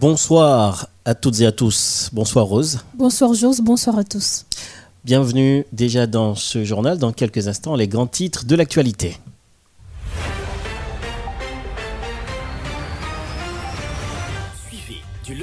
Bonsoir à toutes et à tous. Bonsoir Rose. Bonsoir Jose, bonsoir à tous. Bienvenue déjà dans ce journal. Dans quelques instants, les grands titres de l'actualité.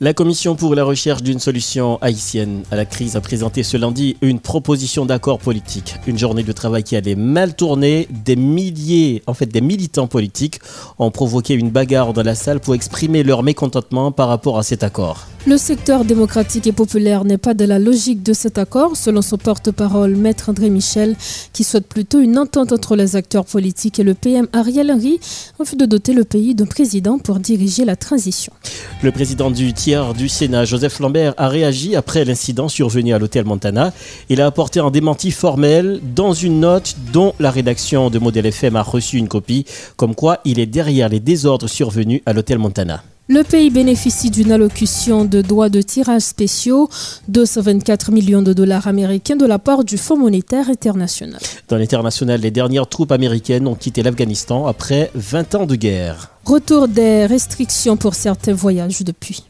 La Commission pour la recherche d'une solution haïtienne à la crise a présenté ce lundi une proposition d'accord politique. Une journée de travail qui allait mal tourner. Des milliers, en fait des militants politiques ont provoqué une bagarre dans la salle pour exprimer leur mécontentement par rapport à cet accord. Le secteur démocratique et populaire n'est pas de la logique de cet accord, selon son porte-parole, Maître André Michel, qui souhaite plutôt une entente entre les acteurs politiques et le PM Ariel Henry, en vue de doter le pays d'un président pour diriger la transition. Le président du tiers du Sénat, Joseph Lambert, a réagi après l'incident survenu à l'hôtel Montana. Il a apporté un démenti formel dans une note dont la rédaction de Modèle FM a reçu une copie, comme quoi il est derrière les désordres survenus à l'hôtel Montana. Le pays bénéficie d'une allocution de droits de tirage spéciaux, 224 millions de dollars américains de la part du Fonds monétaire international. Dans l'international, les dernières troupes américaines ont quitté l'Afghanistan après 20 ans de guerre. Retour des restrictions pour certains voyages depuis.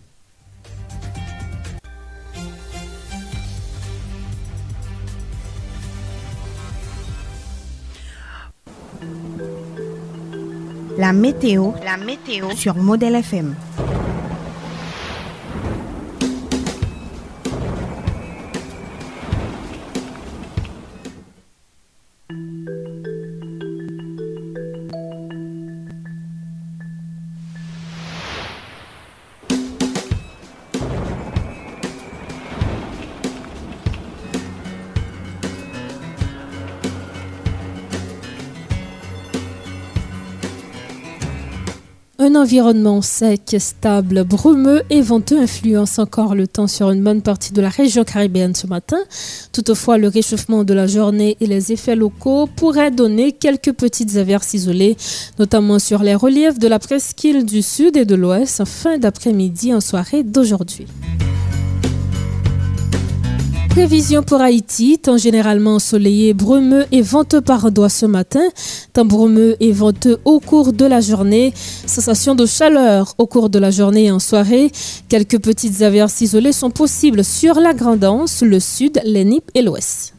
La météo, la météo sur Modèle FM. Un environnement sec, stable, brumeux et venteux influence encore le temps sur une bonne partie de la région caribéenne ce matin. Toutefois, le réchauffement de la journée et les effets locaux pourraient donner quelques petites averses isolées, notamment sur les reliefs de la presqu'île du sud et de l'ouest en fin d'après-midi en soirée d'aujourd'hui. Prévision pour Haïti, temps généralement ensoleillé, brumeux et venteux par endroits ce matin, temps brumeux et venteux au cours de la journée, sensation de chaleur au cours de la journée et en soirée. Quelques petites averses isolées sont possibles sur la Grandance, le sud, les Nippes et l'ouest.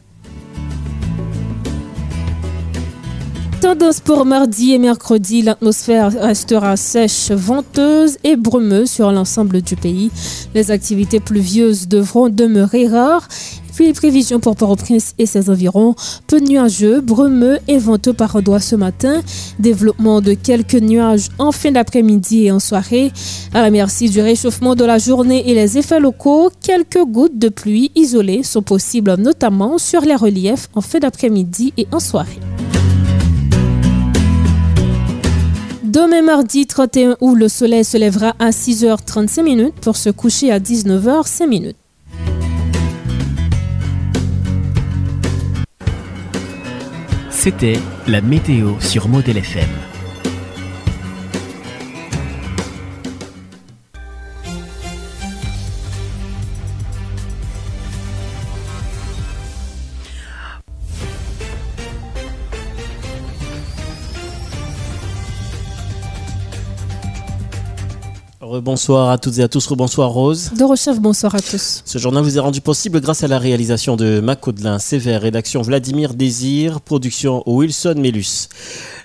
Tendance pour mardi et mercredi, l'atmosphère restera sèche, venteuse et brumeuse sur l'ensemble du pays. Les activités pluvieuses devront demeurer rares. Puis les prévisions pour Port-au-Prince et ses environs, peu nuageux, brumeux et venteux par endroits ce matin, développement de quelques nuages en fin d'après-midi et en soirée. À la merci du réchauffement de la journée et les effets locaux, quelques gouttes de pluie isolées sont possibles notamment sur les reliefs en fin d'après-midi et en soirée. Demain mardi 31 août, le soleil se lèvera à 6h35 minutes pour se coucher à 19h05 minutes. C'était la météo sur Modèle FM. Bonsoir à toutes et à tous, bonsoir Rose. De Rochef, bonsoir à tous. Ce journal vous est rendu possible grâce à la réalisation de Macaudelin Sévère, rédaction Vladimir Désir, production Wilson Mélus.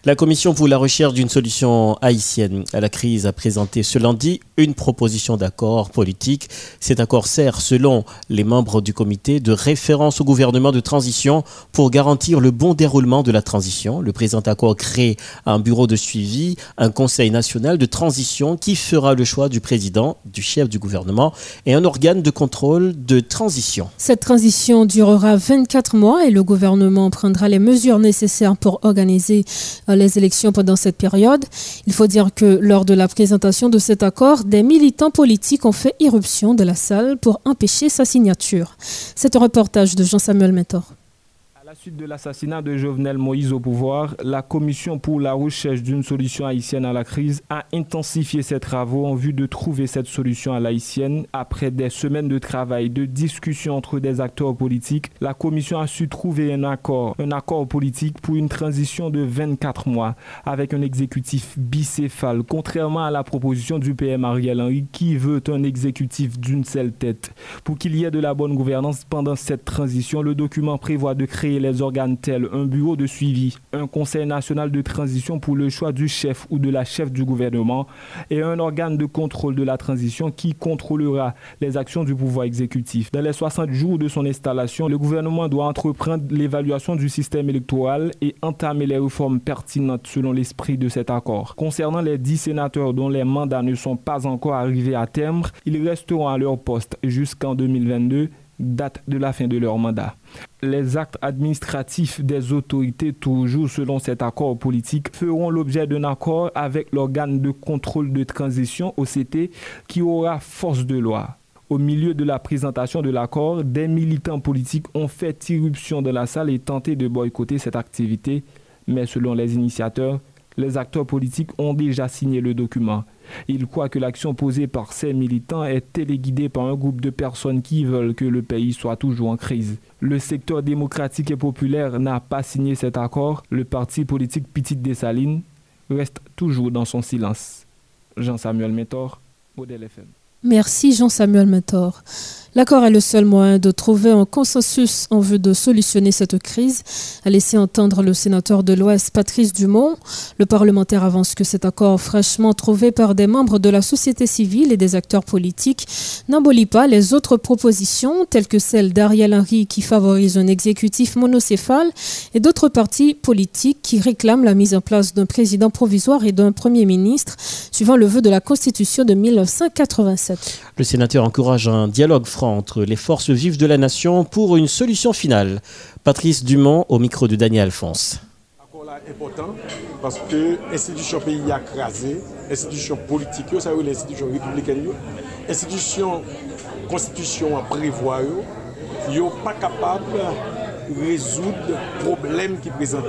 La Commission pour la recherche d'une solution haïtienne à la crise a présenté ce lundi une proposition d'accord politique. Cet accord sert, selon les membres du comité, de référence au gouvernement de transition pour garantir le bon déroulement de la transition. Le présent accord crée un bureau de suivi, un conseil national de transition qui fera le choix du président, du chef du gouvernement et un organe de contrôle de transition. Cette transition durera 24 mois et le gouvernement prendra les mesures nécessaires pour organiser euh, les élections pendant cette période. Il faut dire que lors de la présentation de cet accord, des militants politiques ont fait irruption de la salle pour empêcher sa signature. C'est un reportage de Jean-Samuel Mentor. Suite de l'assassinat de Jovenel Moïse au pouvoir, la Commission pour la recherche d'une solution haïtienne à la crise a intensifié ses travaux en vue de trouver cette solution à l'haïtienne. Après des semaines de travail, de discussions entre des acteurs politiques, la Commission a su trouver un accord, un accord politique pour une transition de 24 mois avec un exécutif bicéphale, contrairement à la proposition du PM Ariel Henry qui veut un exécutif d'une seule tête. Pour qu'il y ait de la bonne gouvernance pendant cette transition, le document prévoit de créer les organes tels un bureau de suivi, un conseil national de transition pour le choix du chef ou de la chef du gouvernement et un organe de contrôle de la transition qui contrôlera les actions du pouvoir exécutif. Dans les 60 jours de son installation, le gouvernement doit entreprendre l'évaluation du système électoral et entamer les réformes pertinentes selon l'esprit de cet accord. Concernant les 10 sénateurs dont les mandats ne sont pas encore arrivés à terme, ils resteront à leur poste jusqu'en 2022 date de la fin de leur mandat. Les actes administratifs des autorités, toujours selon cet accord politique, feront l'objet d'un accord avec l'organe de contrôle de transition OCT qui aura force de loi. Au milieu de la présentation de l'accord, des militants politiques ont fait irruption dans la salle et tenté de boycotter cette activité, mais selon les initiateurs, les acteurs politiques ont déjà signé le document. Il croit que l'action posée par ces militants est téléguidée par un groupe de personnes qui veulent que le pays soit toujours en crise. Le secteur démocratique et populaire n'a pas signé cet accord. Le parti politique Petite Dessalines reste toujours dans son silence. Jean-Samuel Métor, Modèle FM. Merci Jean-Samuel Mentor. L'accord est le seul moyen de trouver un consensus en vue de solutionner cette crise, a laissé entendre le sénateur de l'Ouest Patrice Dumont. Le parlementaire avance que cet accord fraîchement trouvé par des membres de la société civile et des acteurs politiques n'abolit pas les autres propositions telles que celle d'Ariel Henry qui favorise un exécutif monocéphale et d'autres partis politiques qui réclament la mise en place d'un président provisoire et d'un premier ministre suivant le vœu de la Constitution de 1987. Le sénateur encourage un dialogue entre les forces vives de la nation pour une solution finale. Patrice Dumont au micro de Daniel Alphonse. Important parce que l'institution pays a crasé, l'institution politique, ça veut l'institution républicaine, l'institution constitution a prévoir, ils sont pas capables de résoudre les problèmes qui présentent.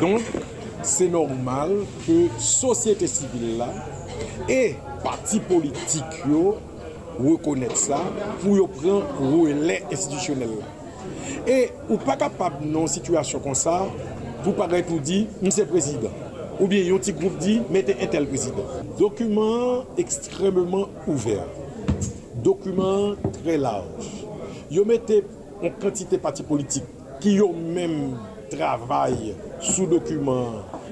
Donc, c'est normal que société civile là et parti politique yo reconnaître ça pour yo prendre relais institutionnel là. Et ou pas capable dans une situation comme ça pour paraître pour dire monsieur président ou bien un petit groupe dit mettez un tel président. Document extrêmement ouvert. Document très large. Yo mettez une quantité de partis politiques qui ont même travail sous document,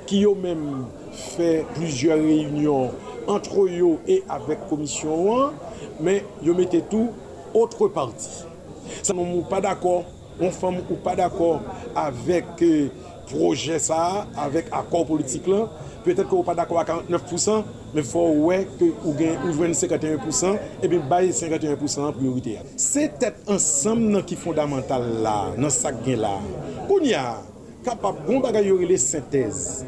qui ont même fait plusieurs réunions entre eux et avec commission 1 men yo mette tou otre parti. Sa moun mou pa d'akor, moun fam mou pa d'akor avèk proje sa, avèk akor politik lan, Petèt ki ou pa d'akwa 49%, men fò wè ki ou gen ou jwen 51%, e bin baye 51% priorite ya. Se tèt ansam nan ki fondamental la, nan sak gen la, koun ya kapap goun bagay yorile sintèz.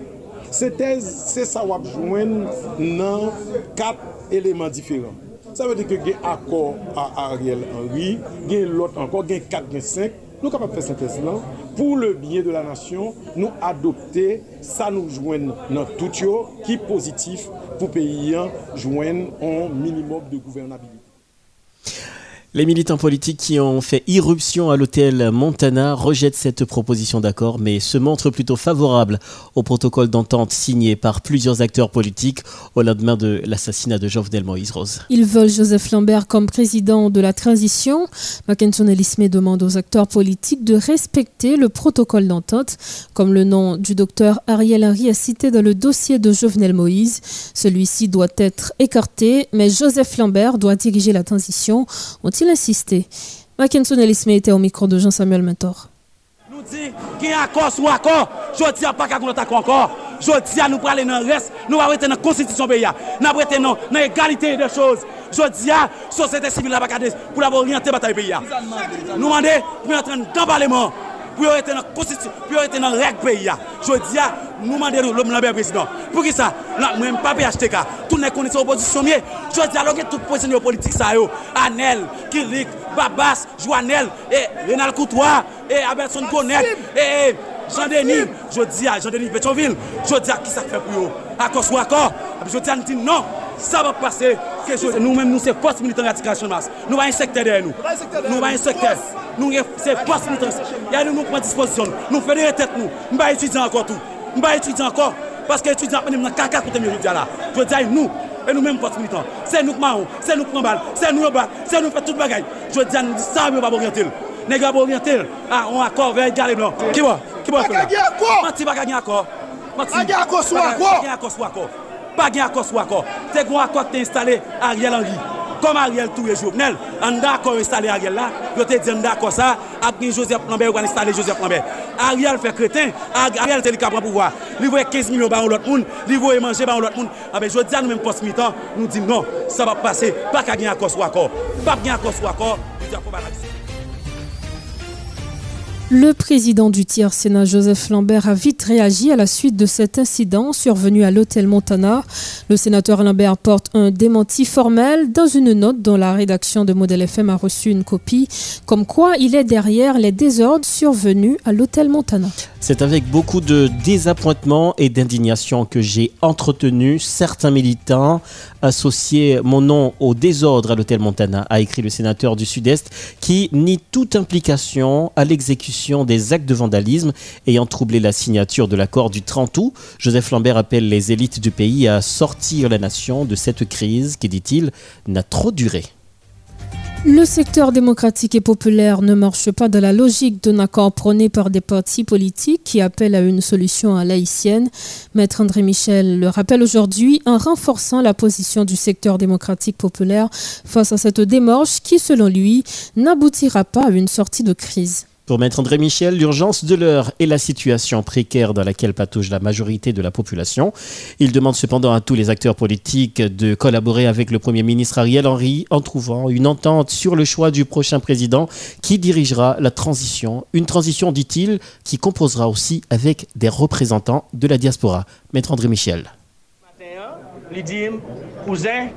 Sintèz se sa wap jwen nan kat eleman diferan. Sa vè di ke gen akor a Ariel Henry, gen lot ankor, gen 4, gen 5, nou kapap fè sintese lan, pou le biye de la nasyon, nou adopte, sa nou jwen nan tout yo, ki pozitif pou peyi an jwen an minimum de gouvernabilite. Les militants politiques qui ont fait irruption à l'hôtel Montana rejettent cette proposition d'accord, mais se montrent plutôt favorables au protocole d'entente signé par plusieurs acteurs politiques au lendemain de l'assassinat de Jovenel Moïse Rose. Ils veulent Joseph Lambert comme président de la transition. Mackinson Elisme demande aux acteurs politiques de respecter le protocole d'entente, comme le nom du docteur Ariel Henry a cité dans le dossier de Jovenel Moïse. Celui-ci doit être écarté, mais Joseph Lambert doit diriger la transition. Insisté Mackinson Elisme était au micro de Jean-Samuel Mentor. Nous dit qu'il y a accord sur accord, je dis pas qu'il y a accord encore. Jodi a nous parler dans le reste, nous allons dans la constitution pays. Nous allons dans l'égalité des choses. Jodi a, société civile la pour orienté bataille pays. Nous demandons dans le parlement, pour être dans la la règle pays. Jodi a, nous demandons l'homme président. Pour qui ça? Nous même pas PHTK. Toutes les conditions opposition, jodi a, toute position politique, ça, Anel, Kilik, Babas, Joanel, et Renal Coutois, et Aberson Gonnet, et Jean-Denis, je dis à Jean-Denis Pétionville, je dis à qui ça fait pour eux? Accord soit accord. Je dis à nous non, ça va passer. Nous-mêmes, nous, c'est force militaire de masse. Nous avons un secteur derrière nous. Nous avons un secteur. Nous, c'est force militaire. Il y a nous, nous prenons disposition. Nous faisons des têtes, nous. Nous ne étudier encore tout. Mba etudyan anko, paske etudyan apene mnen kaka kote mwen jodi ala. Jodi ay nou, e nou menm pot militant. Se nou kmaron, se nou pran bal, se nou yo bal, se nou fet tout bagay. Jodi an nou di sa mwen bab orientel. Nè gwa bab orientel, an ah, an akor vey gale blan. Ki bo, ki bo akor la. Baka gen akor. Mati baka gen akor. Mati baka gen akor sou akor. Baka gen akor sou akor. Te gwa akor te installe a Riel Henry. Kom Ariel touye jounel. An da akor installe Ariel la. Yo te di an da akor sa. Apni Joseph Lambert ou an installe Joseph Lambert. Ariel fè kreten. Ariel te li kapran pou vwa. Li voye 15 milyon ba ou lot moun. Li voye manje ba ou lot moun. Abe jodi an nou men pos mi tan. Nou di non. Sa va pase. Pa ganyan akor sou akor. Pa ganyan akor sou akor. Le président du tiers Sénat, Joseph Lambert, a vite réagi à la suite de cet incident survenu à l'hôtel Montana. Le sénateur Lambert porte un démenti formel dans une note dont la rédaction de Modèle FM a reçu une copie, comme quoi il est derrière les désordres survenus à l'hôtel Montana. C'est avec beaucoup de désappointement et d'indignation que j'ai entretenu certains militants associés mon nom au désordre à l'hôtel Montana, a écrit le sénateur du Sud-Est, qui nie toute implication à l'exécution des actes de vandalisme ayant troublé la signature de l'accord du 30 août. Joseph Lambert appelle les élites du pays à sortir la nation de cette crise qui, dit-il, n'a trop duré. Le secteur démocratique et populaire ne marche pas dans la logique d'un accord prôné par des partis politiques qui appellent à une solution à laïcienne. Maître André Michel le rappelle aujourd'hui en renforçant la position du secteur démocratique populaire face à cette démarche qui, selon lui, n'aboutira pas à une sortie de crise. Pour Maître André Michel, l'urgence de l'heure est la situation précaire dans laquelle patauge la majorité de la population. Il demande cependant à tous les acteurs politiques de collaborer avec le Premier ministre Ariel Henry en trouvant une entente sur le choix du prochain président qui dirigera la transition. Une transition, dit-il, qui composera aussi avec des représentants de la diaspora. Maître André Michel. cousin,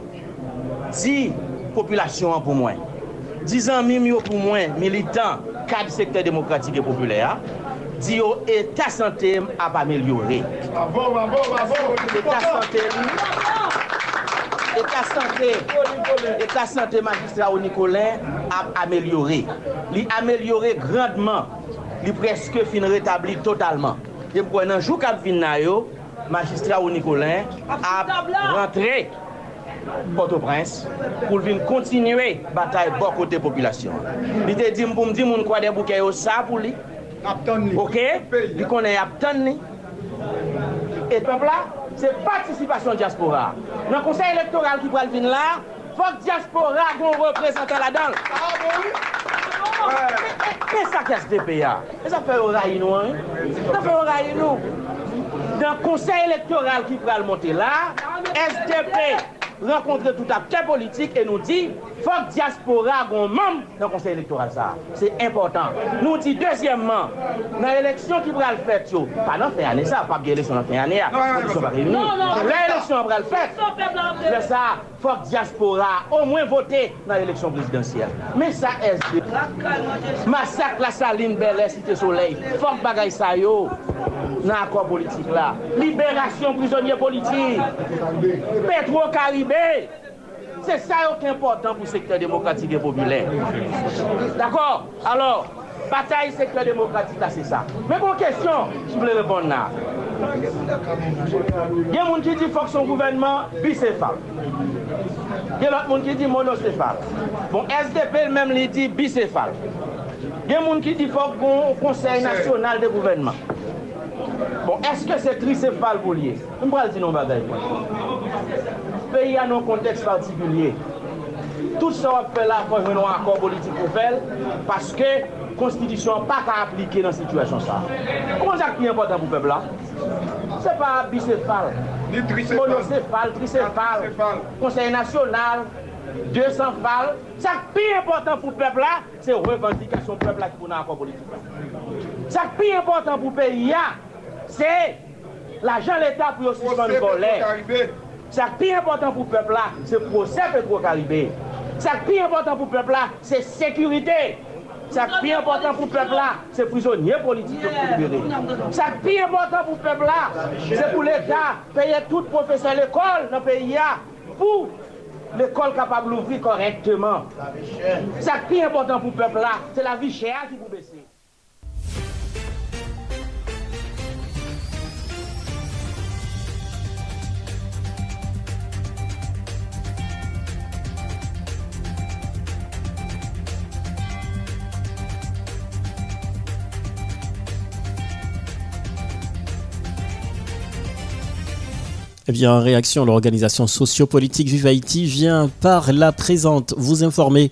population pour moi. 10 ans pour moi, kad sektor demokratik e populè a, di yo etat sante ap amelyore. Etat sante, etat sante, etat sante magistra ou Nikolin ap amelyore. Li amelyore grandman, li preske fin retabli totalman. Jem kwen nan jou kap vin na yo, magistra ou Nikolin ap rentre Port-au-Prince pou vin kontinue batay bo kote populasyon. Li te dim pou mdi moun kwa de bouke yo sa pou li. Ok? Li konen aptan li. Et pepla, se patisipasyon diaspora. Nan konsey elektoral ki pral vin la, fok diaspora goun reprezentan la dan. Mè sa kè SDP ya? Mè sa fè oray nou an? Sa fè oray nou? Nan konsey elektoral ki pral monte la, SDP... rencontrer tout acteur politique et nous dit faut que diaspora ait membre dans le conseil électoral ça. C'est important. Nous dit deuxièmement, dans l'élection qui va le faire, pas dans fin année ça, pas bien l'élection dans fin année, ils sont pas réunis. L'élection va le faire. Mais ça, faut fòk diaspora ou mwen vote nan eleksyon presidansyel. Men sa es de. Masak la salin belè site soley. Fòk bagay sa yo nan akor politik la. Liberasyon prizonye politik. Petro Karibè. Se sa yo ki important pou sektor demokratik e populè. D'akor? Alors, bataye sektor demokratik la se sa. Men kon kesyon, sou ble repon nan. Gen moun ki di fok son gouvenman bisefal. Gen lot moun ki di monosefal. Bon, SDP el mèm li di bisefal. Gen moun ki di fok konsey nasyonal de gouvenman. Bon, eske se trisefal pou liye? Mbral di nou bagay pou. Peyi an nou konteks partikulye. Tout sa wap fe la kon venon akor politik pou fel, paske konstitisyon pa ka aplike nan situasyon sa. Koman jak pi important pou pebla? Là c'est pas bicéphale, monocéphale, tricéphale, conseil national, 200 balles. Ce qui est plus important pour le peuple là, c'est la revendication du peuple là qui est dans politique. Ce qui est plus important pour le pays c'est l'argent de l'État pour le volet. Ce qui est plus important pour le peuple là, c'est le procès Petro-Caribé. Ce qui est plus important pour le peuple là, Ce qui est important pour le peuple là, c'est prisonniers politiques pour libérer. Ce qui est important pour le peuple là, c'est pour l'État payer tout professeur l'école dans le pays pour l'école capable d'ouvrir correctement. Ce qui est important pour le peuple là, c'est la vie chère qui vous baisser. Eh en réaction, l'organisation sociopolitique Vive Haïti vient par la présente vous informer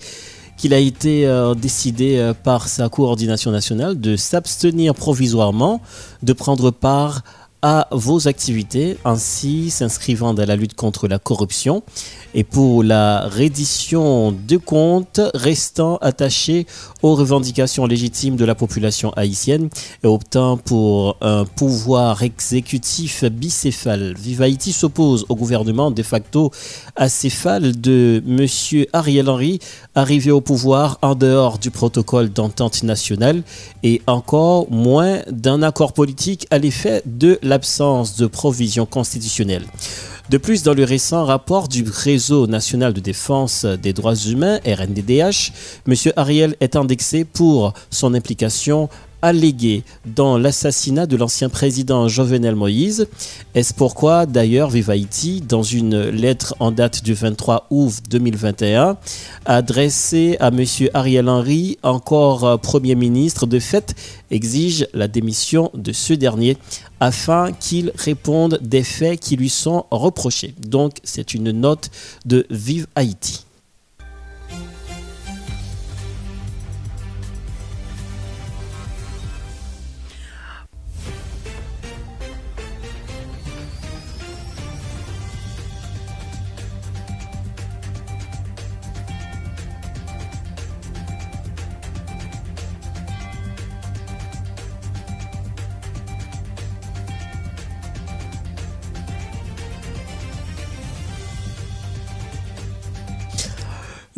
qu'il a été euh, décidé euh, par sa coordination nationale de s'abstenir provisoirement de prendre part à vos activités, ainsi s'inscrivant dans la lutte contre la corruption et pour la reddition de comptes restant attachés aux revendications légitimes de la population haïtienne et optant pour un pouvoir exécutif bicéphale. Vive Haïti s'oppose au gouvernement de facto acéphale de M. Ariel Henry, arrivé au pouvoir en dehors du protocole d'entente nationale et encore moins d'un accord politique à l'effet de l'absence de provision constitutionnelle. De plus, dans le récent rapport du Réseau national de défense des droits humains, RNDDH, M. Ariel est indexé pour son implication allégué dans l'assassinat de l'ancien président Jovenel Moïse. Est-ce pourquoi d'ailleurs Vive Haïti, dans une lettre en date du 23 août 2021, adressée à M. Ariel Henry, encore euh, Premier ministre, de fait exige la démission de ce dernier afin qu'il réponde des faits qui lui sont reprochés. Donc c'est une note de Vive Haïti.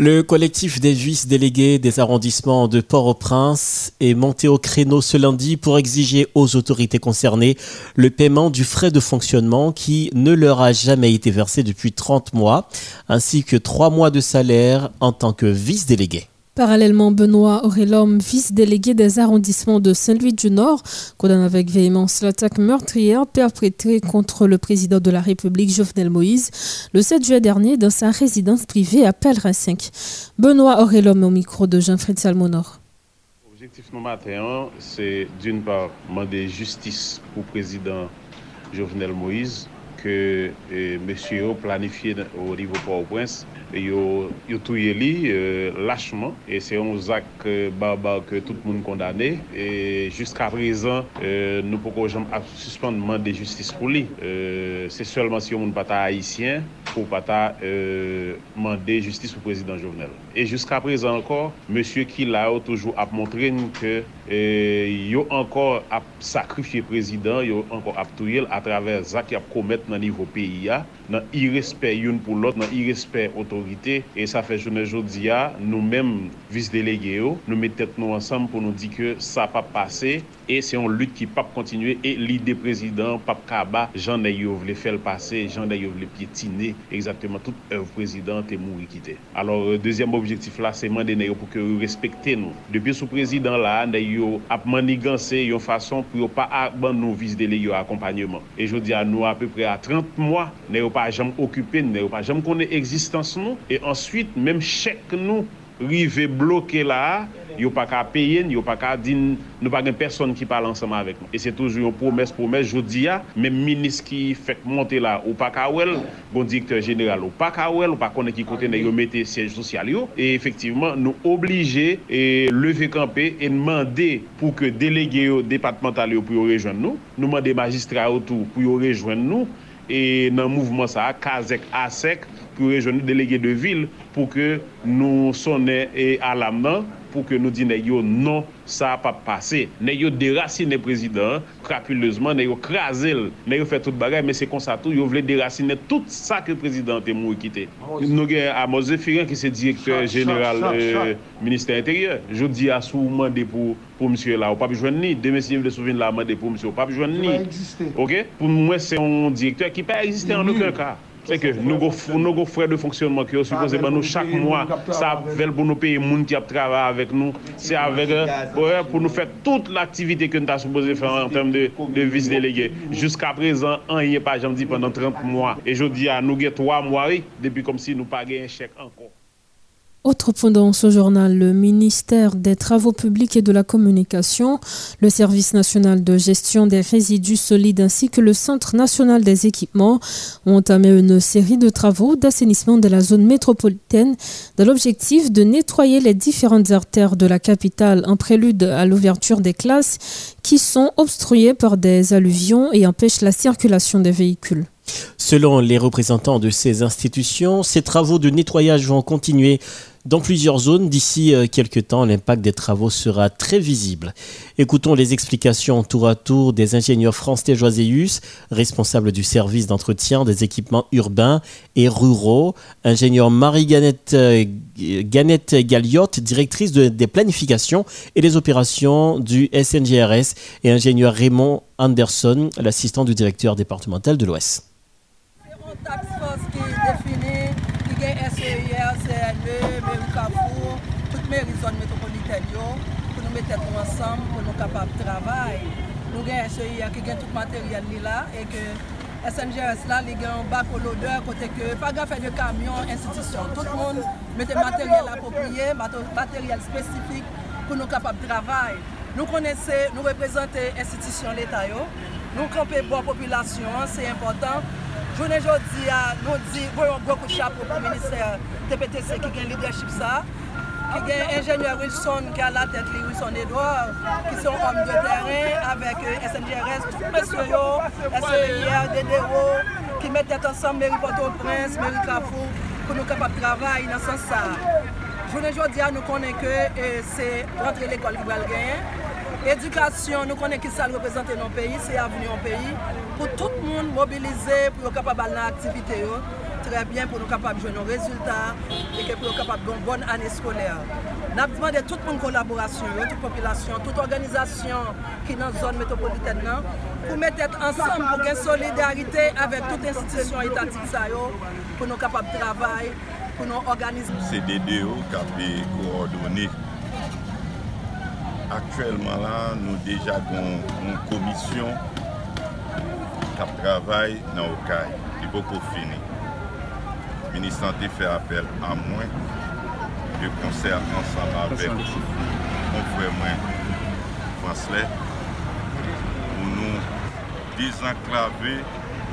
Le collectif des vice-délégués des arrondissements de Port-au-Prince est monté au créneau ce lundi pour exiger aux autorités concernées le paiement du frais de fonctionnement qui ne leur a jamais été versé depuis 30 mois, ainsi que 3 mois de salaire en tant que vice-délégué. Parallèlement, Benoît Aurélhomme, vice-délégué des arrondissements de Saint-Louis du Nord, condamne avec véhémence l'attaque meurtrière perpétrée contre le président de la République, Jovenel Moïse, le 7 juillet dernier dans sa résidence privée à Pèlerin 5. Benoît Aurélhomme au micro de Jean-Fred Salmonor. L'objectif nous matin, c'est d'une part demander justice au président Jovenel Moïse ke e, monsye yo planifiye ou nivou Port-au-Prince, e, yo, yo touye li euh, lachman, e se yon zak e, barbar ke tout moun kondane, e jiska prezan euh, nou poko jom ap suspendman de justice pou li. Euh, se selman si yon moun pata haisyen, pou pata mande justice pou prezident Jovenel. E jiska prezan ankor, monsye ki la yo toujou ap montren ke E, yo ankor ap sakrifye prezident, yo ankor ap touyel a traver zak yap komet nan nivou peyi ya, nan irespè youn pou lot, nan irespè otorite, e sa fe jounen jodi ya, nou menm vis delege yo, nou metet nou ansam pou nou di ke sa pap pase, e se yon lut ki pap kontinue, e lide prezident pap kaba, jan da yo vle fel pase, jan da yo vle pietine, exactement tout ev prezident te mou rikite. Alors, euh, deuxième objektif la, se mande na yo pou ke yo respekte nou. Depi sou prezident la, na yo yo ap maniganse yon fason pou yo pa ban nou vizdele yo akompanyman. E jodi an nou ap pre a 30 mwa, ne yo pa jam okupen, ne yo pa jam konen egzistans nou, e answit menm chek nou rive bloqué là, yo pas qu'à payer, yo pas qu'à dire, nous pas personne qui parle ensemble avec nous. Et c'est toujours une promesse, promesse, je dis, même ministre qui fait monter là, ou pas qu'à bon directeur général, ou pas qu'à ou pas connaître qui côté yo mettre siège social yo. Et effectivement, nous obligés et lever camper et demander pour que délégués départemental pour rejoindre nous, nous demander magistrats autour pour rejoindre nous e nan mouvman sa, Kazek Asek, pou rejouni delege de vil pou ke nou sonne e alam nan. Pour que nous disions non, ça n'a pas passé. Nous avons déraciné le président crapuleusement, nous avons crasé, nous avons fait tout le mais c'est comme ça tout, nous voulons déraciner tout ça que le président a quitté. Nous avons Amos Zephirin qui est directeur général du euh, ministère intérieur. Je dis à sous pour pour monsieur là, ou pas besoin ni, demain si vous voulez souvenir là, demandé pour monsieur, pas besoin ni. OK? Pour moi c'est un directeur qui peut exister en aucun cas. C'est que nous avons frais de fonctionnement qui sont supposés ben, nous chaque mois, ça veut pour nous payer les gens qui travaillent avec nous. C'est avec pour nous faire toute l'activité que nous avons supposé faire en termes de, de vice-délégués. Jusqu'à présent, on n'y est pas, j'en dis, pendant 30 mois. Et je dis à nous, 3 mois, depuis comme si nous pas un chèque encore. Autre point dans ce journal, le ministère des Travaux publics et de la Communication, le Service national de gestion des résidus solides ainsi que le Centre national des équipements ont entamé une série de travaux d'assainissement de la zone métropolitaine dans l'objectif de nettoyer les différentes artères de la capitale en prélude à l'ouverture des classes qui sont obstruées par des alluvions et empêchent la circulation des véhicules. Selon les représentants de ces institutions, ces travaux de nettoyage vont continuer dans plusieurs zones. D'ici euh, quelques temps, l'impact des travaux sera très visible. Écoutons les explications tour à tour des ingénieurs France Joiseus, responsables du service d'entretien des équipements urbains et ruraux, ingénieur Marie-Ganette euh, Galliotte, directrice des planifications et des opérations du SNGRS, et ingénieur Raymond Anderson, l'assistant du directeur départemental de l'Ouest. task force ki defini, ki gen SEIR, CNE, Meri Kavour, tout meri zon metropoliten yo, pou nou metet nou ansam, pou nou kapap travay. Nou gen SEIR ki gen tout materyel li la, e ke SNGS la li gen bak ou lodeur kote ke pa gafen de kamyon, institisyon. Tout moun mette materyel apopriye, materyel spesifik pou nou kapap travay. Nou konese, nou reprezente institisyon l'Etat yo, nou kampe bo populasyon, se important. Jounen jodi, nou di, voyon gwo kou chapo pou minister TPTC ki gen leadership sa, ki gen enjeneur Wilson ki a la tet li Wilson Edouard, ki son om de teren avèk euh, SNGRS, tout mèsyo yo, SMIR, DDO, ki met tet ansan Meri Port-au-Prince, Meri Kafou, pou nou kapap travay nan san sa. Jounen jodi, nou konen ke euh, se rentre l'ekol ki wèl gen, Edukasyon, nou konen ki sal reprezenten yon peyi, se aveni yon peyi, pou tout moun mobilize pou yo kapab al nan aktivite yo, trebyen pou nou kapab jwen yon rezultat, e ke pou yo kapab gon bon ane skoler. Nap diman de tout moun kolaborasyon yo, tout popilasyon, tout organizasyon ki nan zon metropoliten nan, pou metet ansam pou gen solidarite avek tout institisyon etatik sa yo, pou nou kapab travay, pou nou organize. Se dede yo kapi koordoni. Aktuelman la, nou deja goun komisyon kap travay nan Okay. Di boko fini. Ministante fe apel a mwen. Yo konser ansan avek kon fwe mwen Fransle. Pou nou dezenklave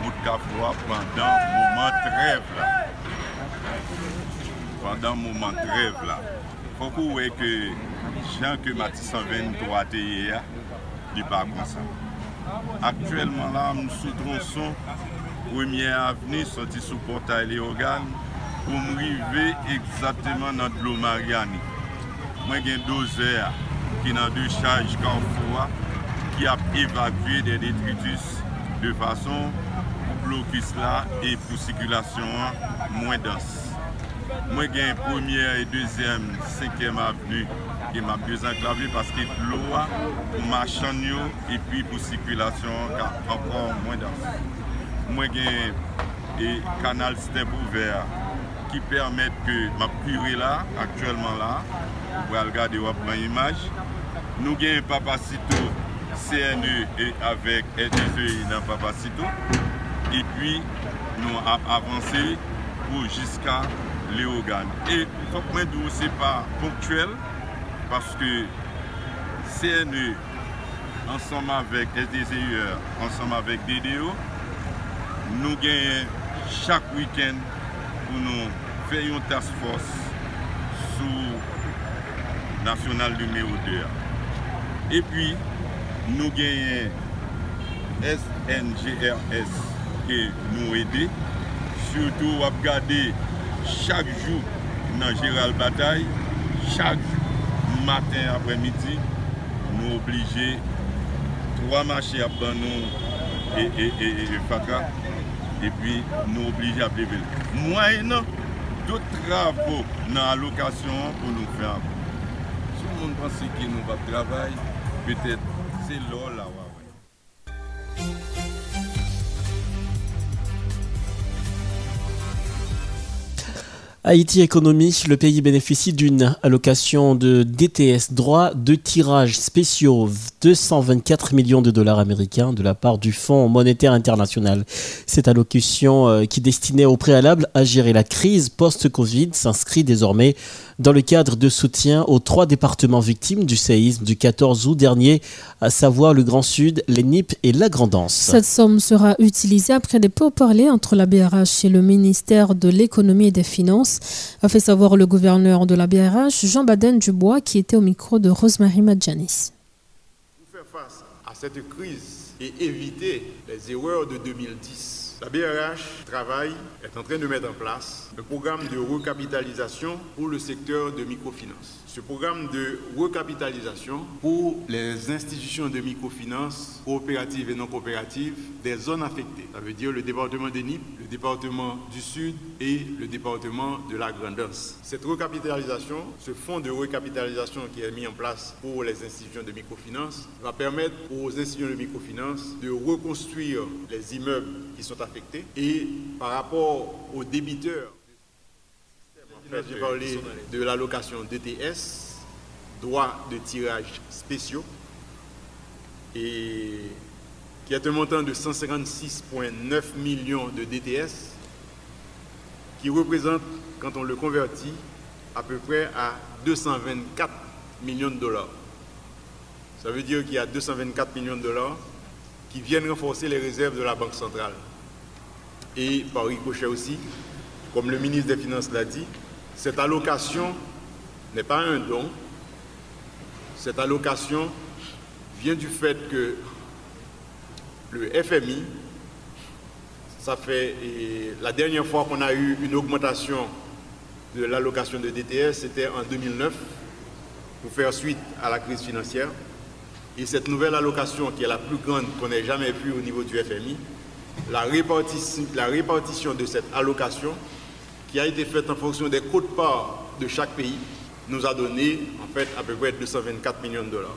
mout kapwa pandan mouman trev la. Pandan mouman trev la. Foko wè ke jan ke Matisan 23 te ye ya, li pa konsan. Aktuelman la, m sou tronson, premye aveni, soti sou portay le organ, pou m rive egzapteman nan dlo Mariani. Mwen gen dozer ki nan de chaj kanfwa, ki ap evakwe de detritus de fason pou blokis la e pou sikulasyon an mwen dans. Mwen gen premier e dezem, senkem avenu ki ma bezan klavli paske lwa pou machan yo e pi pou sikwilasyon ka ankon mwen dans. Mwen gen e kanal step ouver ki permèt ke ma pure la, aktuelman la, pou al gade wap nan imaj. Nou gen papasito CNE e avèk NSE nan papasito. E pi nou ap avanse pou jiska le organ. E fok mwen dou se pa ponktuel, paske CNE ansam avèk SDCUR, ansam avèk DDO, nou genyen chak wikend pou nou fè yon task force sou nasyonal numero 2. E pi nou genyen SNGRS ke nou ede, surtout wap gade chak jou nan Gérald Bataille, chak jou matin apre midi, nou oblige 3 machè ap ban nou e, e, e, e fatra, e pi nou oblige ap devil. Mwen nan, do travou nan alokasyon pou nou fè an. Sou moun panse ki nou va travay, petè se lò la. Haïti Économie, le pays bénéficie d'une allocation de DTS, droit de tirage spéciaux, 224 millions de dollars américains de la part du Fonds monétaire international. Cette allocation euh, qui destinait au préalable à gérer la crise post-Covid s'inscrit désormais dans le cadre de soutien aux trois départements victimes du séisme du 14 août dernier, à savoir le Grand Sud, les Nip et la Grandance. Cette somme sera utilisée après des pourparlers entre la BRH et le ministère de l'économie et des finances, a fait savoir le gouverneur de la BRH, Jean Baden Dubois, qui était au micro de Rosemary Madjanis. Pour faire face à cette crise et éviter les erreurs de 2010, la BRH travaille, est en train de mettre en place un programme de recapitalisation pour le secteur de microfinance. Ce programme de recapitalisation pour les institutions de microfinance coopératives et non coopératives des zones affectées. Ça veut dire le département des Nip, le département du Sud et le département de la Grandance. Cette recapitalisation, ce fonds de recapitalisation qui est mis en place pour les institutions de microfinance, va permettre aux institutions de microfinance de reconstruire les immeubles qui sont affectés et par rapport aux débiteurs j'ai parlé de l'allocation DTS, droit de tirage spéciaux, et qui est un montant de 156,9 millions de DTS, qui représente, quand on le convertit, à peu près à 224 millions de dollars. Ça veut dire qu'il y a 224 millions de dollars qui viennent renforcer les réserves de la Banque centrale. Et par ricochet aussi, comme le ministre des Finances l'a dit, cette allocation n'est pas un don. Cette allocation vient du fait que le FMI, ça fait la dernière fois qu'on a eu une augmentation de l'allocation de DTS, c'était en 2009, pour faire suite à la crise financière. Et cette nouvelle allocation, qui est la plus grande qu'on ait jamais vue au niveau du FMI, la répartition, la répartition de cette allocation qui a été faite en fonction des codes parts de chaque pays, nous a donné en fait à peu près 224 millions de dollars,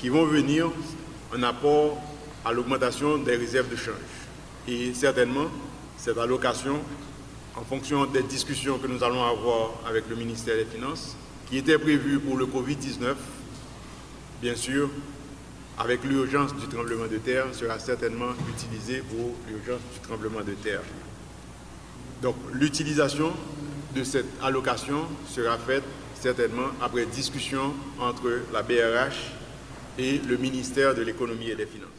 qui vont venir en apport à l'augmentation des réserves de change. Et certainement, cette allocation, en fonction des discussions que nous allons avoir avec le ministère des Finances, qui était prévue pour le Covid-19, bien sûr, avec l'urgence du tremblement de terre, sera certainement utilisée pour l'urgence du tremblement de terre. Donc l'utilisation de cette allocation sera faite certainement après discussion entre la BRH et le ministère de l'économie et des finances.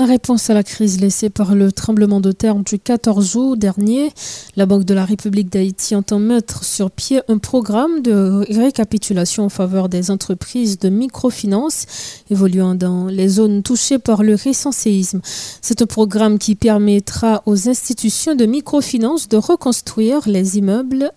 En réponse à la crise laissée par le tremblement de terre du 14 août dernier, la Banque de la République d'Haïti entend mettre sur pied un programme de récapitulation en faveur des entreprises de microfinance évoluant dans les zones touchées par le récent séisme. C'est un programme qui permettra aux institutions de microfinance de reconstruire les immeubles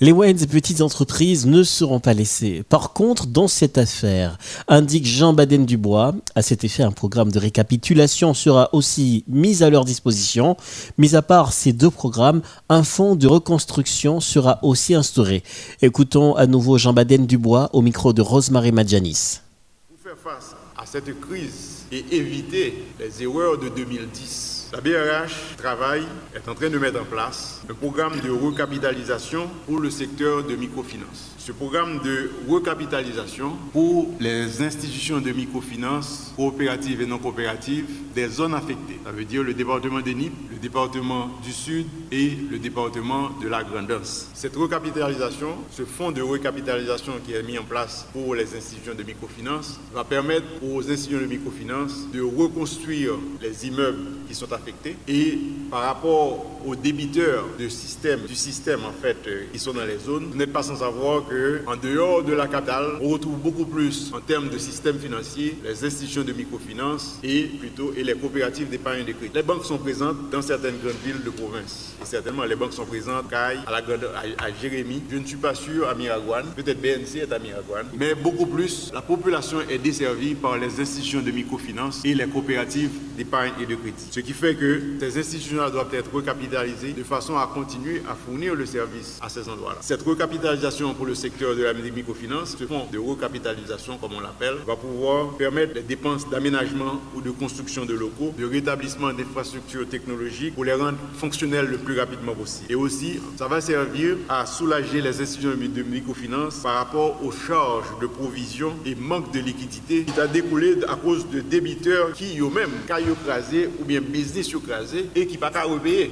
les moyennes et petites entreprises ne seront pas laissées. Par contre, dans cette affaire, indique Jean Baden-Dubois, à cet effet, un programme de récapitulation sera aussi mis à leur disposition. Mis à part ces deux programmes, un fonds de reconstruction sera aussi instauré. Écoutons à nouveau Jean Baden-Dubois au micro de Rosemary Madjanis. Pour faire face à cette crise et éviter les erreurs de 2010, la BRH travaille, est en train de mettre en place un programme de recapitalisation pour le secteur de microfinance. Ce programme de recapitalisation pour les institutions de microfinance coopératives et non coopératives des zones affectées. Ça veut dire le département de Nîmes, le département du Sud et le département de la Grandance. Cette recapitalisation, ce fonds de recapitalisation qui est mis en place pour les institutions de microfinance, va permettre aux institutions de microfinance de reconstruire les immeubles qui sont affectés et par rapport aux débiteurs de système, du système en fait euh, qui sont dans les zones, vous n'êtes pas sans savoir que en dehors de la capitale, on retrouve beaucoup plus en termes de système financier les institutions de microfinance et plutôt et les coopératives d'épargne de crédit. Les banques sont présentes dans certaines grandes villes de province et certainement les banques sont présentes à, la, à, à Jérémy. Je ne suis pas sûr à Miragouane, peut-être BNC est à Miragouane, mais beaucoup plus la population est desservie par les institutions de microfinance et les coopératives d'épargne et de crédit. Ce qui fait que ces institutions doivent être recapitalisées de façon à continuer à fournir le service à ces endroits-là. Cette recapitalisation pour le secteur de la microfinance, ce fonds de recapitalisation comme on l'appelle, va pouvoir permettre les dépenses d'aménagement ou de construction de locaux, de rétablissement d'infrastructures technologiques pour les rendre fonctionnelles le plus rapidement possible. Et aussi, ça va servir à soulager les institutions de microfinance par rapport aux charges de provision et manque de liquidité qui a découlé à cause de débiteurs qui eux-mêmes, caillou crasé ou bien business crasé et qui pas repayer.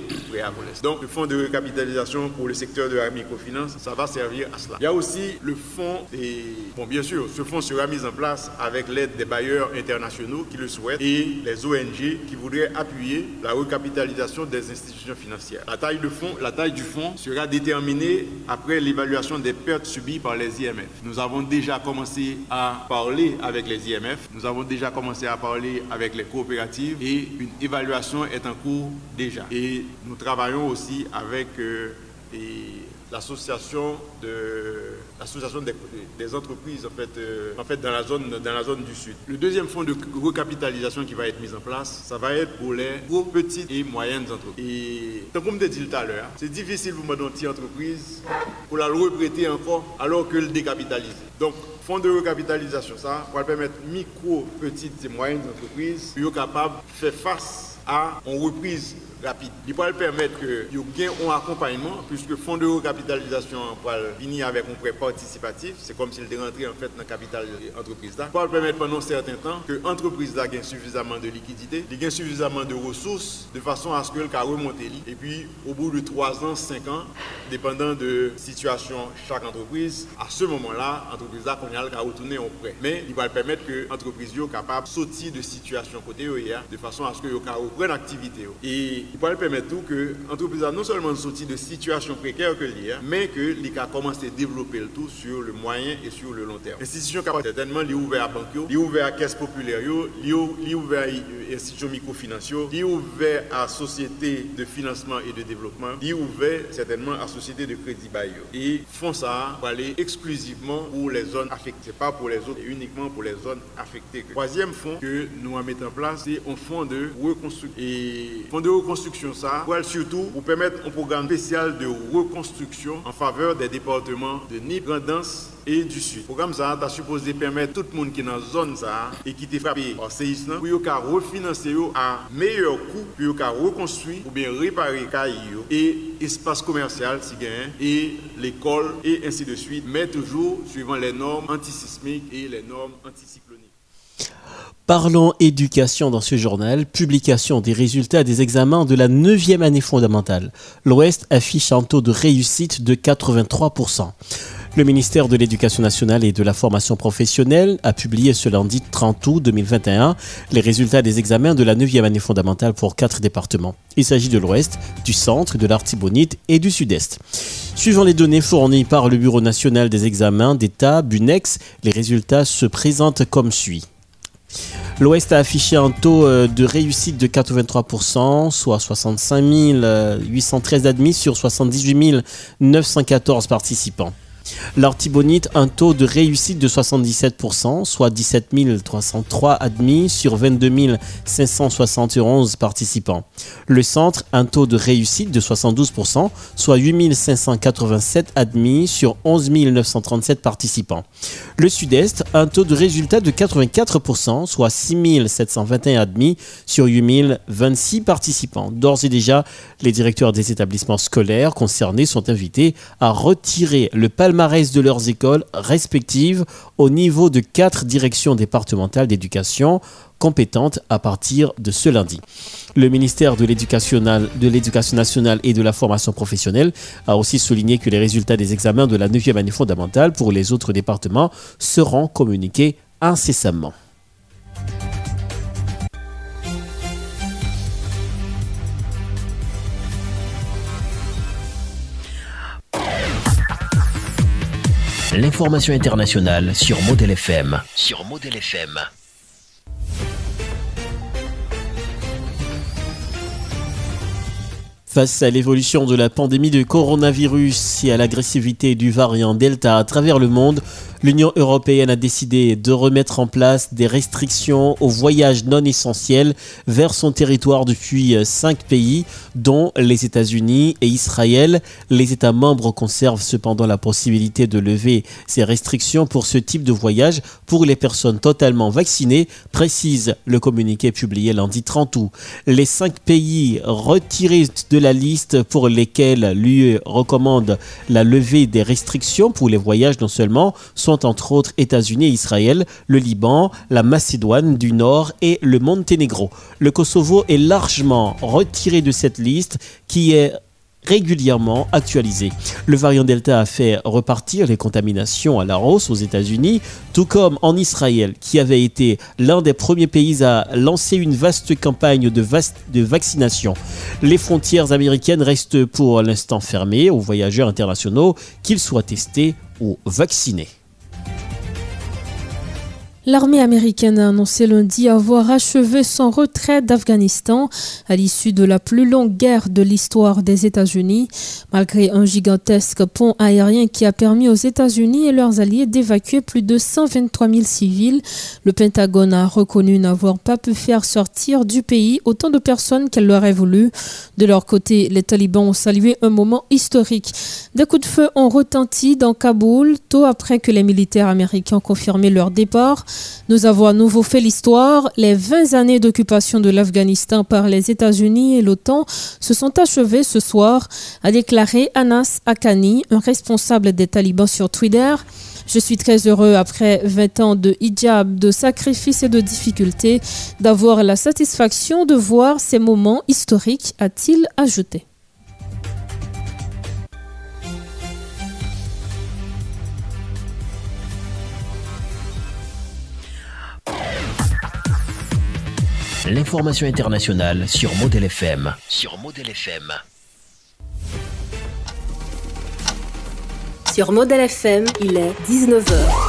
Donc le fonds de recapitalisation pour le secteur de la microfinance, ça va servir à cela. Il y a aussi le fonds et bon bien sûr, ce fonds sera mis en place avec l'aide des bailleurs internationaux qui le souhaitent et les ONG qui voudraient appuyer la recapitalisation des institutions financières. La taille, du fonds sera déterminée après l'évaluation des pertes subies par les IMF. Nous avons déjà commencé à parler avec les IMF, nous avons déjà commencé à parler avec les coopératives et une évaluation est en cours déjà. Et nous travaillons aussi avec euh, l'association de l'association des, entreprises en fait, euh, en fait dans la zone dans la zone du sud. Le deuxième fonds de recapitalisation qui va être mis en place, ça va être pour les gros petites et moyennes entreprises. Et comme je dit tout à l'heure, c'est difficile pour une petite entreprise pour la reprêter encore alors que le décapitaliser. Donc fonds de recapitalisation, ça va permettre micro, petites et moyennes entreprises de capables de faire face à une reprise rapide. Il va permettre que vous gagnez un accompagnement, puisque le fonds de recapitalisation va venir avec un prêt participatif. C'est comme s'il était rentré en fait dans le capital de l'entreprise. Il va permettre pendant un certain temps que l'entreprise gagne suffisamment de liquidités, gagne suffisamment de ressources de façon à ce qu'elle puisse remonter. Et puis, au bout de 3 ans, 5 ans, dépendant de situation chaque entreprise, à ce moment-là, l'entreprise a retourner en prêt. Mais il va permettre que l'entreprise soit capable de sortir de situation côté OEA de façon à ce que reprenne l'activité. Et il peut permettre tout que l'entreprise non seulement sorti de situation précaire que l'IA, mais que l'IA a commencé à développer le tout sur le moyen et sur le long terme. L'institution capable certainement est ouvert à banque, est ouvert à caisse populaire, est ouvert à institution microfinancière, est ouvert à société de financement et de développement, est ouvert certainement à société de crédit bailleur. Et font ça pour aller exclusivement pour les zones affectées, pas pour les autres, et uniquement pour les zones affectées. Troisième fonds que nous allons mettre en place, c'est un fonds de reconstruction. Et fonds de reconstruction ça, pour surtout pour permettre un programme spécial de reconstruction en faveur des départements de Nîmes, Grandance et du Sud. Le programme ça a supposé permettre tout le monde qui est dans la zone ça et qui est frappé par séisme pour refinancer à meilleur coût pour reconstruire ou bien réparer et espace commercial si et l'école et ainsi de suite, mais toujours suivant les normes antisismiques et les normes anticycloniques. Parlons éducation dans ce journal, publication des résultats des examens de la 9e année fondamentale. L'Ouest affiche un taux de réussite de 83%. Le ministère de l'Éducation nationale et de la formation professionnelle a publié ce lundi 30 août 2021 les résultats des examens de la 9e année fondamentale pour quatre départements. Il s'agit de l'Ouest, du Centre, de l'Artibonite et du Sud-Est. Suivant les données fournies par le Bureau national des examens d'État, BUNEX, les résultats se présentent comme suit. L'Ouest a affiché un taux euh, de réussite de 83%, soit 65 813 admis sur 78 914 participants. L'Artibonite, un taux de réussite de 77%, soit 17 303 admis sur 22 571 participants. Le Centre, un taux de réussite de 72%, soit 8 587 admis sur 11 937 participants. Le Sud-Est, un taux de résultat de 84%, soit 6 721 admis sur 8 026 participants. D'ores et déjà, les directeurs des établissements scolaires concernés sont invités à retirer le palmarès de leurs écoles respectives au niveau de quatre directions départementales d'éducation compétentes à partir de ce lundi. Le ministère de l'Éducation nationale et de la formation professionnelle a aussi souligné que les résultats des examens de la 9e année fondamentale pour les autres départements seront communiqués incessamment. L'information internationale sur Model FM. Sur Model FM. Face à l'évolution de la pandémie de coronavirus et à l'agressivité du variant Delta à travers le monde, l'Union européenne a décidé de remettre en place des restrictions aux voyages non essentiels vers son territoire depuis cinq pays, dont les États-Unis et Israël. Les États membres conservent cependant la possibilité de lever ces restrictions pour ce type de voyage pour les personnes totalement vaccinées, précise le communiqué publié lundi 30 août. Les cinq pays retirés de la liste pour lesquels l'UE recommande la levée des restrictions pour les voyages non seulement sont entre autres États-Unis et Israël, le Liban, la Macédoine du Nord et le Monténégro. Le Kosovo est largement retiré de cette liste qui est régulièrement actualisée. Le variant Delta a fait repartir les contaminations à la hausse aux États-Unis, tout comme en Israël, qui avait été l'un des premiers pays à lancer une vaste campagne de vaccination. Les frontières américaines restent pour l'instant fermées aux voyageurs internationaux, qu'ils soient testés ou vaccinés. L'armée américaine a annoncé lundi avoir achevé son retrait d'Afghanistan à l'issue de la plus longue guerre de l'histoire des États-Unis, malgré un gigantesque pont aérien qui a permis aux États-Unis et leurs alliés d'évacuer plus de 123 000 civils. Le Pentagone a reconnu n'avoir pas pu faire sortir du pays autant de personnes qu'elle l'aurait voulu. De leur côté, les talibans ont salué un moment historique. Des coups de feu ont retenti dans Kaboul tôt après que les militaires américains confirmé leur départ. Nous avons à nouveau fait l'histoire. Les 20 années d'occupation de l'Afghanistan par les États-Unis et l'OTAN se sont achevées ce soir, a déclaré Anas Akani, un responsable des talibans sur Twitter. Je suis très heureux, après 20 ans de hijab, de sacrifices et de difficultés, d'avoir la satisfaction de voir ces moments historiques, a-t-il ajouté. L'information internationale sur Model FM. Sur Model FM. Sur Model FM, il est 19h.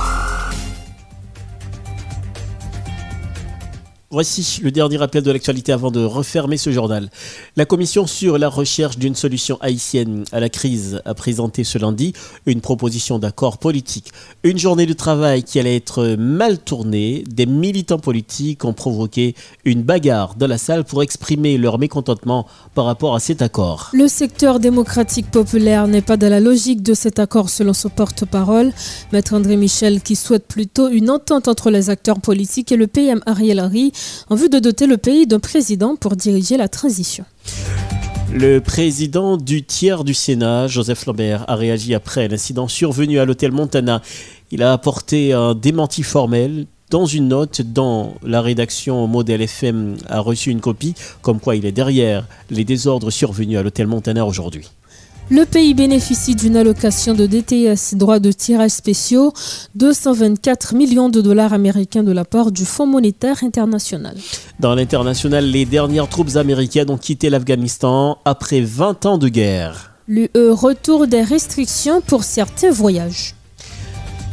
Voici le dernier rappel de l'actualité avant de refermer ce journal. La commission sur la recherche d'une solution haïtienne à la crise a présenté ce lundi une proposition d'accord politique. Une journée de travail qui allait être mal tournée. Des militants politiques ont provoqué une bagarre dans la salle pour exprimer leur mécontentement par rapport à cet accord. Le secteur démocratique populaire n'est pas dans la logique de cet accord selon son porte-parole, Maître André Michel, qui souhaite plutôt une entente entre les acteurs politiques et le PM Ariel Henry en vue de doter le pays d'un président pour diriger la transition. Le président du tiers du Sénat, Joseph Lambert, a réagi après l'incident survenu à l'hôtel Montana. Il a apporté un démenti formel dans une note dont la rédaction Modèle FM a reçu une copie, comme quoi il est derrière les désordres survenus à l'hôtel Montana aujourd'hui. Le pays bénéficie d'une allocation de DTS, droits de tirage spéciaux, 224 millions de dollars américains de la part du Fonds monétaire international. Dans l'international, les dernières troupes américaines ont quitté l'Afghanistan après 20 ans de guerre. L'UE retour des restrictions pour certains voyages.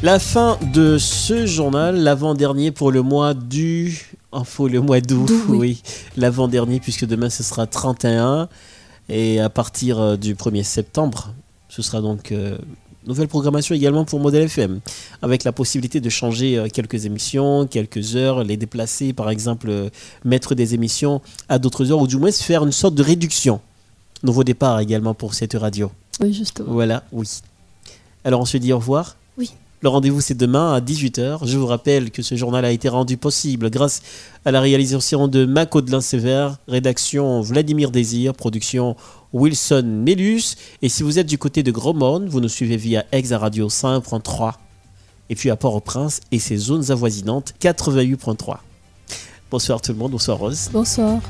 La fin de ce journal, l'avant-dernier pour le mois du... Info, le mois d'août, oui. oui. L'avant-dernier puisque demain ce sera 31. Et à partir euh, du 1er septembre, ce sera donc euh, nouvelle programmation également pour Modèle FM, avec la possibilité de changer euh, quelques émissions, quelques heures, les déplacer, par exemple, mettre des émissions à d'autres heures, ou du moins se faire une sorte de réduction. Nouveau départ également pour cette radio. Oui, justement. Voilà, oui. Alors on se dit au revoir. Le rendez-vous, c'est demain à 18h. Je vous rappelle que ce journal a été rendu possible grâce à la réalisation de Mako de Sévère, rédaction Vladimir Désir, production Wilson Mélus. Et si vous êtes du côté de Gromone, vous nous suivez via Exa Radio 5.3 et puis à Port-au-Prince et ses zones avoisinantes 88.3. Bonsoir tout le monde, bonsoir Rose. Bonsoir.